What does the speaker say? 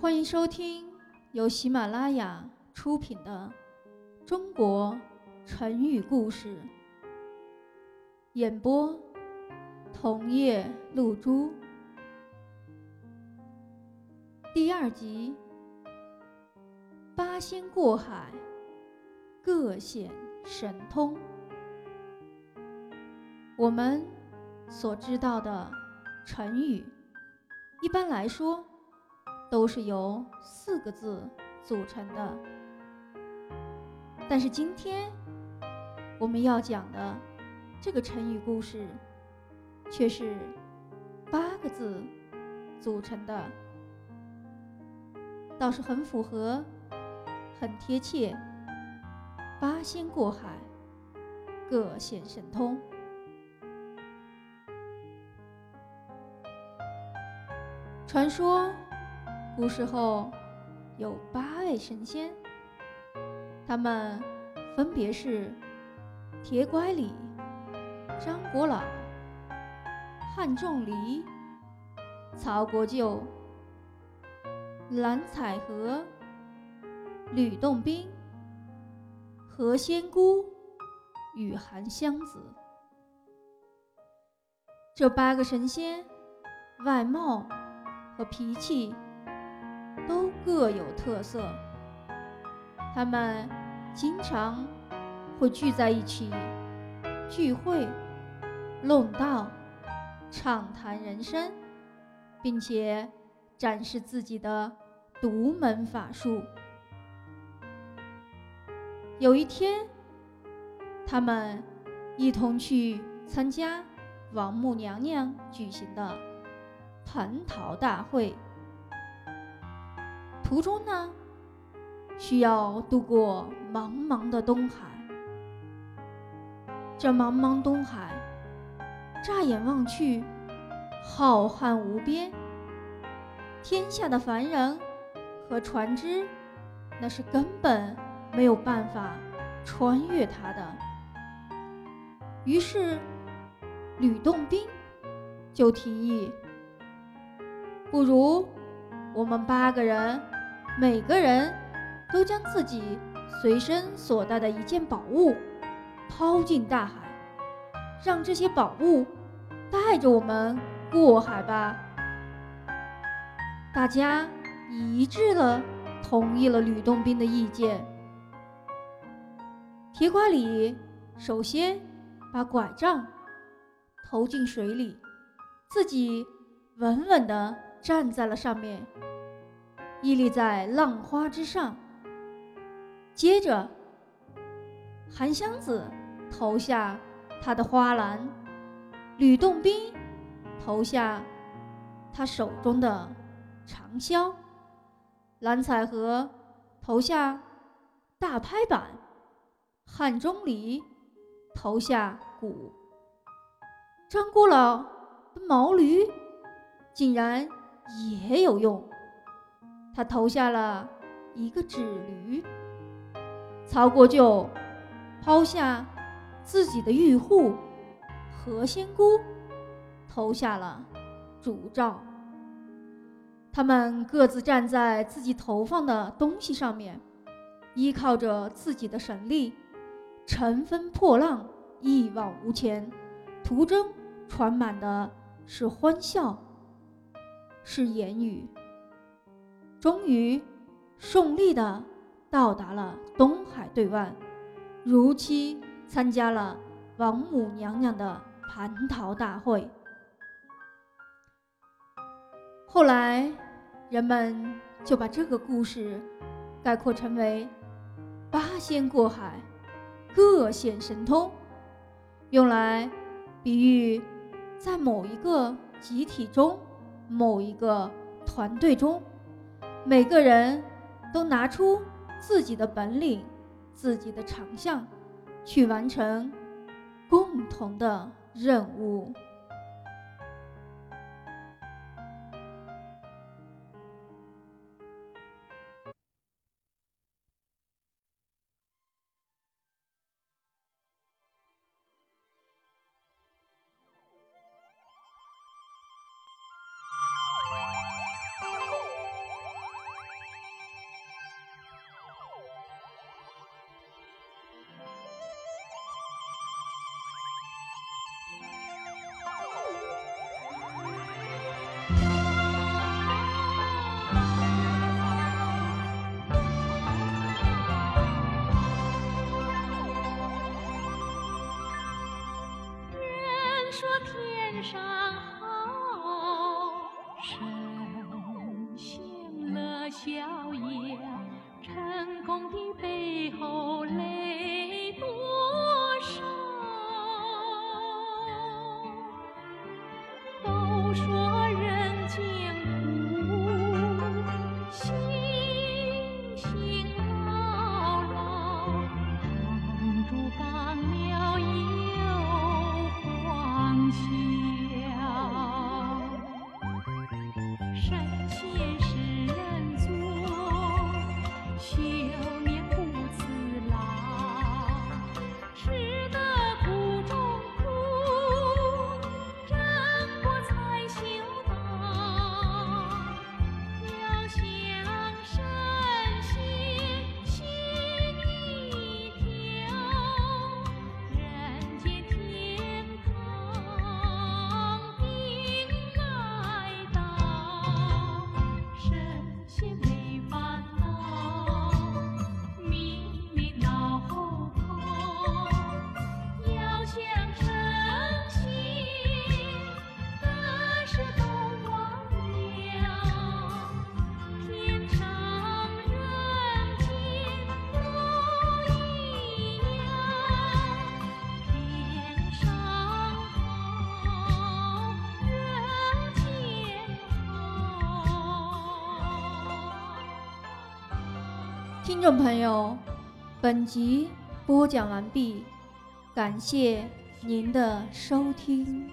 欢迎收听由喜马拉雅出品的《中国成语故事》，演播桐叶露珠，第二集：八仙过海，各显神通。我们所知道的成语，一般来说。都是由四个字组成的，但是今天我们要讲的这个成语故事，却是八个字组成的，倒是很符合，很贴切。八仙过海，各显神通。传说。古时候有八位神仙，他们分别是铁拐李、张果老、汉仲离、曹国舅、蓝采和、吕洞宾、何仙姑与韩湘子。这八个神仙外貌和脾气。都各有特色，他们经常会聚在一起聚会、论道、畅谈人生，并且展示自己的独门法术。有一天，他们一同去参加王母娘娘举行的蟠桃大会。途中呢，需要渡过茫茫的东海。这茫茫东海，乍眼望去，浩瀚无边。天下的凡人和船只，那是根本没有办法穿越它的。于是，吕洞宾就提议：不如我们八个人。每个人都将自己随身所带的一件宝物抛进大海，让这些宝物带着我们过海吧。大家一致的同意了吕洞宾的意见。铁拐李首先把拐杖投进水里，自己稳稳地站在了上面。屹立在浪花之上。接着，韩湘子投下他的花篮，吕洞宾投下他手中的长箫，蓝采和投下大拍板，汉钟离投下鼓，张果老的毛驴竟然也有用。他投下了一个纸驴，曹国舅抛下自己的玉户，何仙姑投下了烛照。他们各自站在自己投放的东西上面，依靠着自己的神力，乘风破浪，一往无前。途中传满的是欢笑，是言语。终于顺利的到达了东海对岸，如期参加了王母娘娘的蟠桃大会。后来，人们就把这个故事概括成为“八仙过海，各显神通”，用来比喻在某一个集体中、某一个团队中。每个人都拿出自己的本领、自己的长项，去完成共同的任务。山。山涧听众朋友，本集播讲完毕，感谢您的收听。